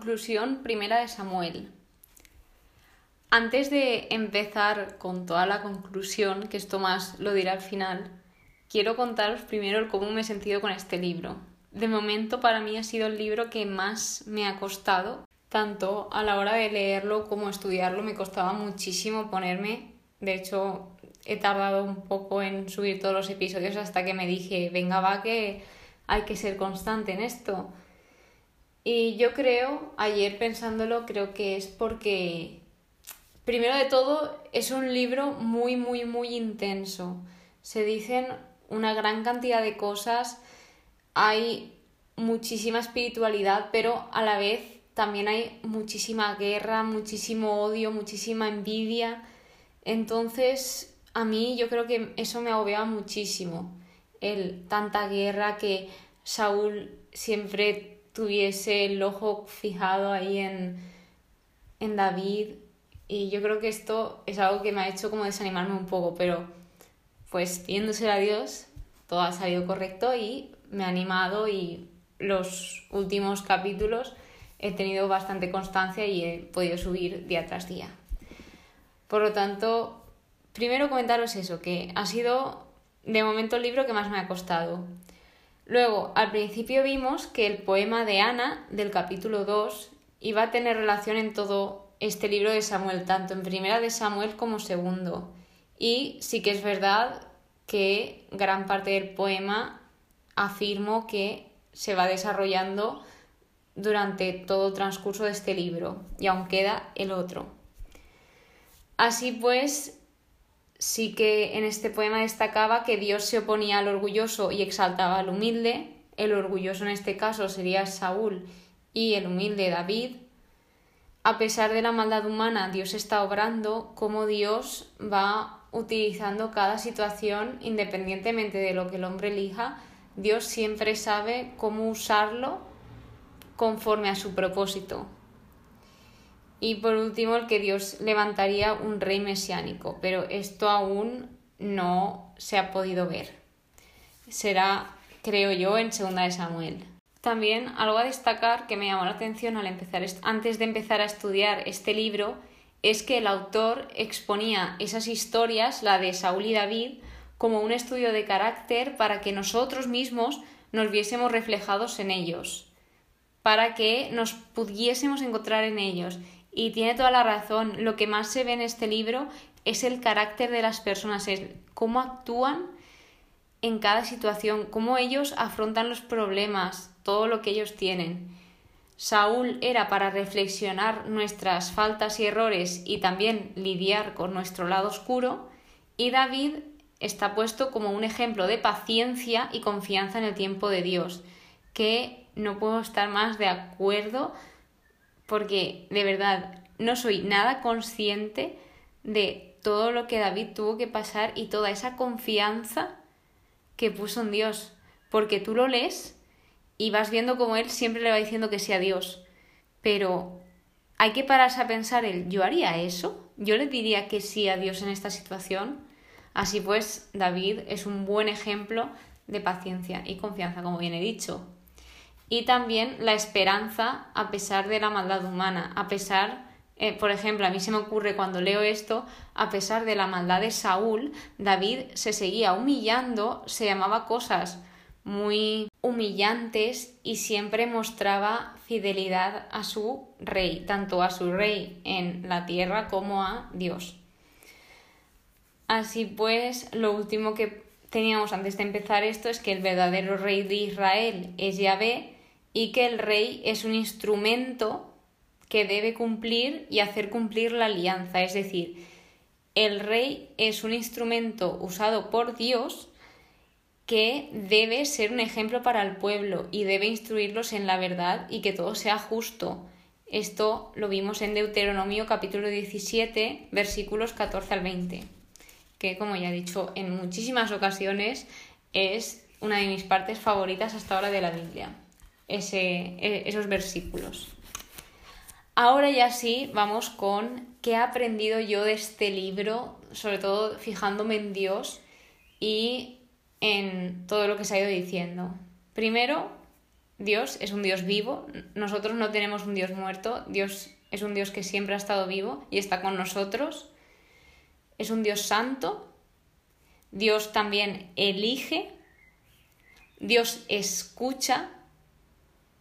Conclusión primera de Samuel. Antes de empezar con toda la conclusión, que esto más lo dirá al final, quiero contaros primero cómo me he sentido con este libro. De momento para mí ha sido el libro que más me ha costado, tanto a la hora de leerlo como estudiarlo me costaba muchísimo ponerme. De hecho, he tardado un poco en subir todos los episodios hasta que me dije, venga va que hay que ser constante en esto. Y yo creo, ayer pensándolo, creo que es porque Primero de todo, es un libro muy, muy, muy intenso. Se dicen una gran cantidad de cosas, hay muchísima espiritualidad, pero a la vez también hay muchísima guerra, muchísimo odio, muchísima envidia. Entonces, a mí yo creo que eso me agobiaba muchísimo. El tanta guerra que Saúl siempre tuviese el ojo fijado ahí en, en David y yo creo que esto es algo que me ha hecho como desanimarme un poco, pero pues viéndose a Dios, todo ha salido correcto y me ha animado y los últimos capítulos he tenido bastante constancia y he podido subir día tras día. Por lo tanto, primero comentaros eso, que ha sido de momento el libro que más me ha costado. Luego, al principio vimos que el poema de Ana, del capítulo 2, iba a tener relación en todo este libro de Samuel, tanto en primera de Samuel como segundo. Y sí que es verdad que gran parte del poema afirmo que se va desarrollando durante todo el transcurso de este libro y aún queda el otro. Así pues, sí que en este poema destacaba que Dios se oponía al orgulloso y exaltaba al humilde. El orgulloso en este caso sería Saúl y el humilde David, a pesar de la maldad humana, Dios está obrando, como Dios va utilizando cada situación independientemente de lo que el hombre elija, Dios siempre sabe cómo usarlo conforme a su propósito. Y por último, el que Dios levantaría un rey mesiánico, pero esto aún no se ha podido ver. Será, creo yo, en segunda de Samuel. También algo a destacar que me llamó la atención al empezar antes de empezar a estudiar este libro es que el autor exponía esas historias, la de Saúl y David, como un estudio de carácter para que nosotros mismos nos viésemos reflejados en ellos, para que nos pudiésemos encontrar en ellos. Y tiene toda la razón, lo que más se ve en este libro es el carácter de las personas, es cómo actúan en cada situación, cómo ellos afrontan los problemas, todo lo que ellos tienen. Saúl era para reflexionar nuestras faltas y errores y también lidiar con nuestro lado oscuro, y David está puesto como un ejemplo de paciencia y confianza en el tiempo de Dios, que no puedo estar más de acuerdo porque de verdad no soy nada consciente de todo lo que David tuvo que pasar y toda esa confianza que puso en Dios, porque tú lo lees y vas viendo como él siempre le va diciendo que sí a Dios. Pero hay que pararse a pensar el, ¿yo haría eso? ¿Yo le diría que sí a Dios en esta situación? Así pues, David es un buen ejemplo de paciencia y confianza, como bien he dicho. Y también la esperanza a pesar de la maldad humana, a pesar, eh, por ejemplo, a mí se me ocurre cuando leo esto, a pesar de la maldad de Saúl, David se seguía humillando, se llamaba cosas muy humillantes y siempre mostraba fidelidad a su rey, tanto a su rey en la tierra como a Dios. Así pues, lo último que teníamos antes de empezar esto es que el verdadero rey de Israel es Yahvé y que el rey es un instrumento que debe cumplir y hacer cumplir la alianza, es decir, el rey es un instrumento usado por Dios que debe ser un ejemplo para el pueblo y debe instruirlos en la verdad y que todo sea justo. Esto lo vimos en Deuteronomio capítulo 17 versículos 14 al 20, que como ya he dicho en muchísimas ocasiones es una de mis partes favoritas hasta ahora de la Biblia, ese, e, esos versículos. Ahora ya sí, vamos con qué he aprendido yo de este libro, sobre todo fijándome en Dios y en todo lo que se ha ido diciendo. Primero, Dios es un Dios vivo, nosotros no tenemos un Dios muerto, Dios es un Dios que siempre ha estado vivo y está con nosotros, es un Dios santo, Dios también elige, Dios escucha,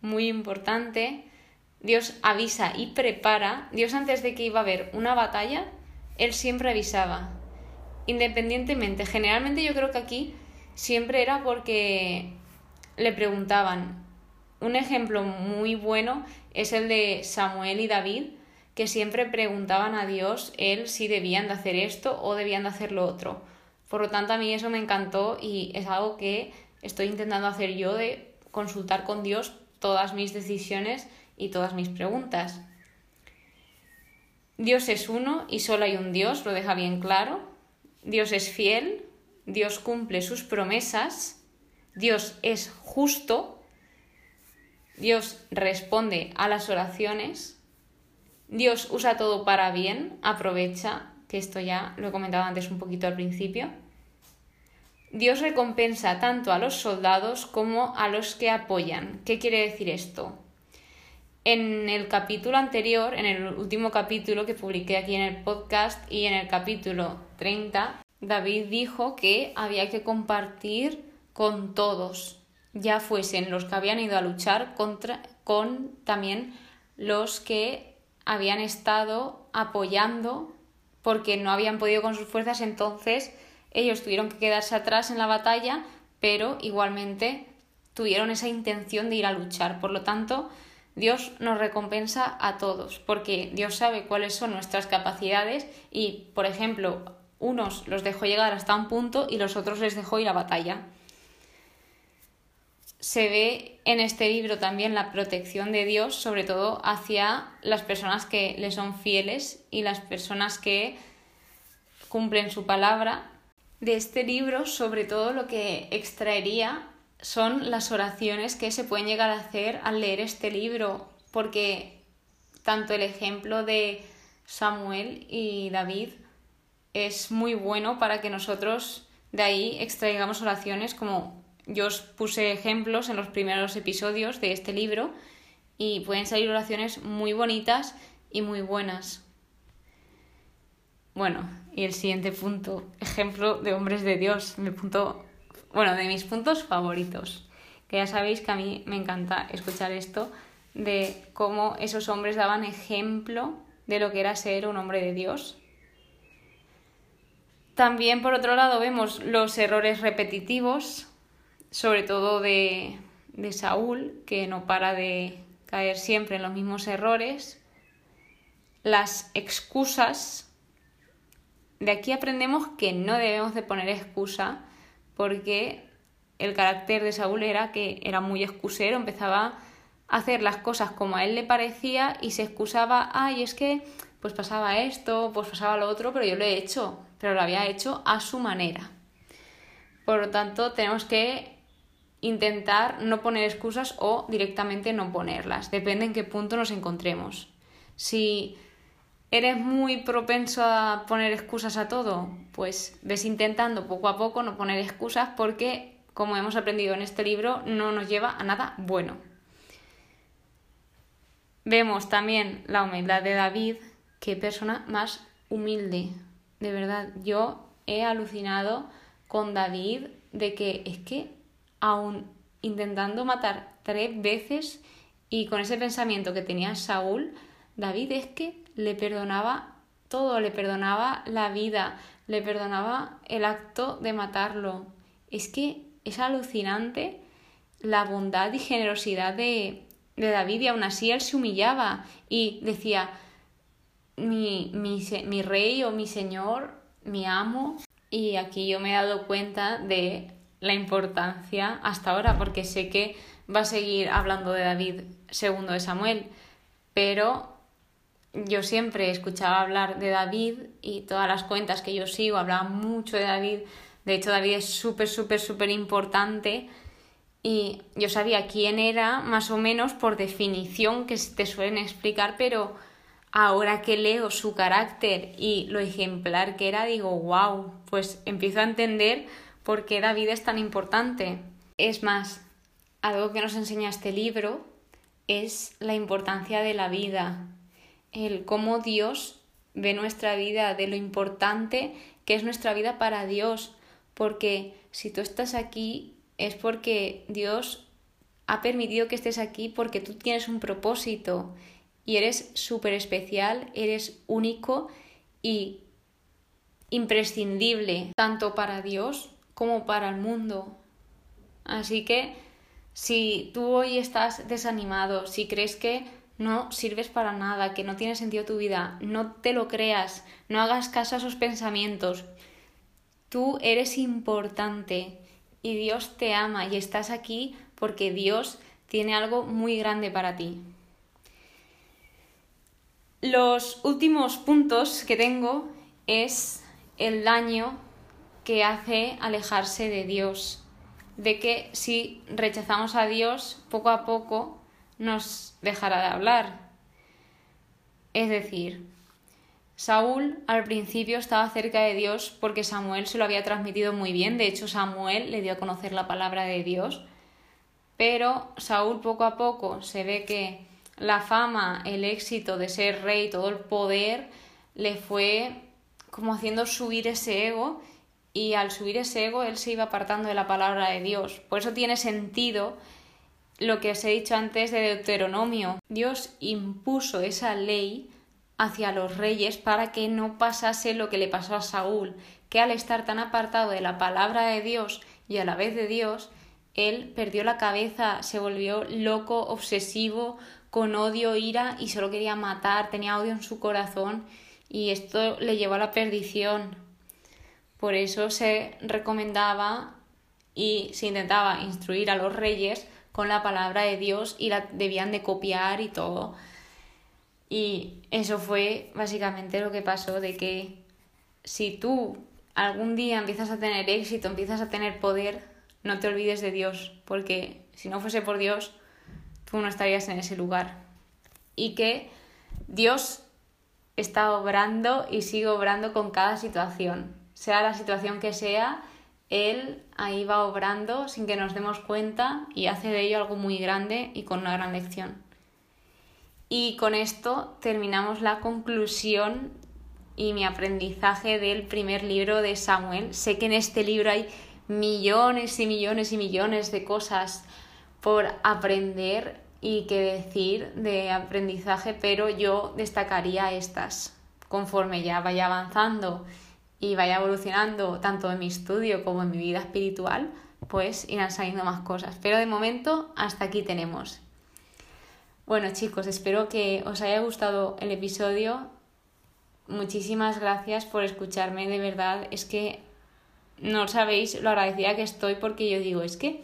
muy importante, Dios avisa y prepara, Dios antes de que iba a haber una batalla, Él siempre avisaba, independientemente, generalmente yo creo que aquí siempre era porque le preguntaban. Un ejemplo muy bueno es el de Samuel y David, que siempre preguntaban a Dios él si debían de hacer esto o debían de hacer lo otro. Por lo tanto, a mí eso me encantó y es algo que estoy intentando hacer yo de consultar con Dios todas mis decisiones y todas mis preguntas. Dios es uno y solo hay un Dios, lo deja bien claro. Dios es fiel, Dios cumple sus promesas, Dios es justo, Dios responde a las oraciones, Dios usa todo para bien, aprovecha, que esto ya lo he comentado antes un poquito al principio. Dios recompensa tanto a los soldados como a los que apoyan. ¿Qué quiere decir esto? En el capítulo anterior, en el último capítulo que publiqué aquí en el podcast y en el capítulo 30, David dijo que había que compartir con todos, ya fuesen los que habían ido a luchar contra, con también los que habían estado apoyando porque no habían podido con sus fuerzas, entonces ellos tuvieron que quedarse atrás en la batalla, pero igualmente tuvieron esa intención de ir a luchar. Por lo tanto, Dios nos recompensa a todos, porque Dios sabe cuáles son nuestras capacidades y, por ejemplo, unos los dejó llegar hasta un punto y los otros les dejó ir a batalla. Se ve en este libro también la protección de Dios, sobre todo hacia las personas que le son fieles y las personas que cumplen su palabra de este libro, sobre todo lo que extraería son las oraciones que se pueden llegar a hacer al leer este libro, porque tanto el ejemplo de Samuel y David es muy bueno para que nosotros de ahí extraigamos oraciones como yo os puse ejemplos en los primeros episodios de este libro y pueden salir oraciones muy bonitas y muy buenas. Bueno, y el siguiente punto, ejemplo de hombres de Dios, mi punto, bueno, de mis puntos favoritos, que ya sabéis que a mí me encanta escuchar esto, de cómo esos hombres daban ejemplo de lo que era ser un hombre de Dios. También, por otro lado, vemos los errores repetitivos, sobre todo de, de Saúl, que no para de caer siempre en los mismos errores, las excusas de aquí aprendemos que no debemos de poner excusa porque el carácter de Saúl era que era muy excusero, empezaba a hacer las cosas como a él le parecía y se excusaba, ay, es que pues pasaba esto, pues pasaba lo otro, pero yo lo he hecho, pero lo había hecho a su manera. Por lo tanto, tenemos que intentar no poner excusas o directamente no ponerlas, depende en qué punto nos encontremos. Si ¿Eres muy propenso a poner excusas a todo? Pues ves intentando poco a poco no poner excusas porque, como hemos aprendido en este libro, no nos lleva a nada bueno. Vemos también la humildad de David, qué persona más humilde. De verdad, yo he alucinado con David de que es que aún intentando matar tres veces y con ese pensamiento que tenía Saúl, David es que le perdonaba todo, le perdonaba la vida, le perdonaba el acto de matarlo. Es que es alucinante la bondad y generosidad de, de David y aún así él se humillaba y decía, mi, mi, mi rey o mi señor, mi amo. Y aquí yo me he dado cuenta de la importancia hasta ahora, porque sé que va a seguir hablando de David segundo de Samuel, pero yo siempre escuchaba hablar de David y todas las cuentas que yo sigo hablaban mucho de David. De hecho, David es súper, súper, súper importante y yo sabía quién era más o menos por definición que te suelen explicar, pero ahora que leo su carácter y lo ejemplar que era, digo, wow, pues empiezo a entender por qué David es tan importante. Es más, algo que nos enseña este libro es la importancia de la vida, el cómo Dios ve nuestra vida, de lo importante que es nuestra vida para Dios, porque si tú estás aquí es porque Dios ha permitido que estés aquí porque tú tienes un propósito y eres súper especial, eres único y imprescindible tanto para Dios como para el mundo. Así que si tú hoy estás desanimado, si crees que no sirves para nada, que no tiene sentido tu vida, no te lo creas, no hagas caso a esos pensamientos. Tú eres importante y Dios te ama y estás aquí porque Dios tiene algo muy grande para ti. Los últimos puntos que tengo es el daño que hace alejarse de Dios, de que si rechazamos a Dios, poco a poco nos dejará de hablar. Es decir, Saúl al principio estaba cerca de Dios porque Samuel se lo había transmitido muy bien, de hecho Samuel le dio a conocer la palabra de Dios, pero Saúl poco a poco se ve que la fama, el éxito de ser rey, todo el poder, le fue como haciendo subir ese ego y al subir ese ego él se iba apartando de la palabra de Dios. Por eso tiene sentido lo que os he dicho antes de Deuteronomio. Dios impuso esa ley hacia los reyes para que no pasase lo que le pasó a Saúl, que al estar tan apartado de la palabra de Dios y a la vez de Dios, él perdió la cabeza, se volvió loco, obsesivo, con odio, ira y solo quería matar, tenía odio en su corazón y esto le llevó a la perdición. Por eso se recomendaba y se intentaba instruir a los reyes con la palabra de Dios y la debían de copiar y todo. Y eso fue básicamente lo que pasó, de que si tú algún día empiezas a tener éxito, empiezas a tener poder, no te olvides de Dios, porque si no fuese por Dios, tú no estarías en ese lugar. Y que Dios está obrando y sigue obrando con cada situación. Sea la situación que sea, Él ahí va obrando sin que nos demos cuenta y hace de ello algo muy grande y con una gran lección. Y con esto terminamos la conclusión y mi aprendizaje del primer libro de Samuel. Sé que en este libro hay millones y millones y millones de cosas por aprender y que decir de aprendizaje, pero yo destacaría estas. Conforme ya vaya avanzando y vaya evolucionando tanto en mi estudio como en mi vida espiritual, pues irán saliendo más cosas. Pero de momento hasta aquí tenemos. Bueno chicos, espero que os haya gustado el episodio. Muchísimas gracias por escucharme, de verdad. Es que no sabéis lo agradecida que estoy porque yo digo, es que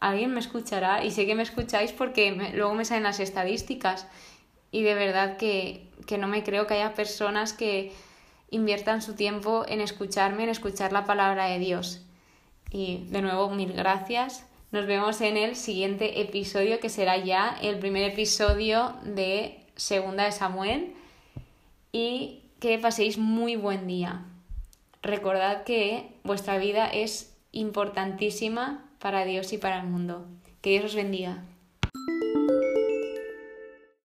alguien me escuchará y sé que me escucháis porque luego me salen las estadísticas y de verdad que, que no me creo que haya personas que inviertan su tiempo en escucharme, en escuchar la palabra de Dios. Y de nuevo, mil gracias. Nos vemos en el siguiente episodio que será ya el primer episodio de Segunda de Samuel y que paséis muy buen día. Recordad que vuestra vida es importantísima para Dios y para el mundo. Que Dios os bendiga.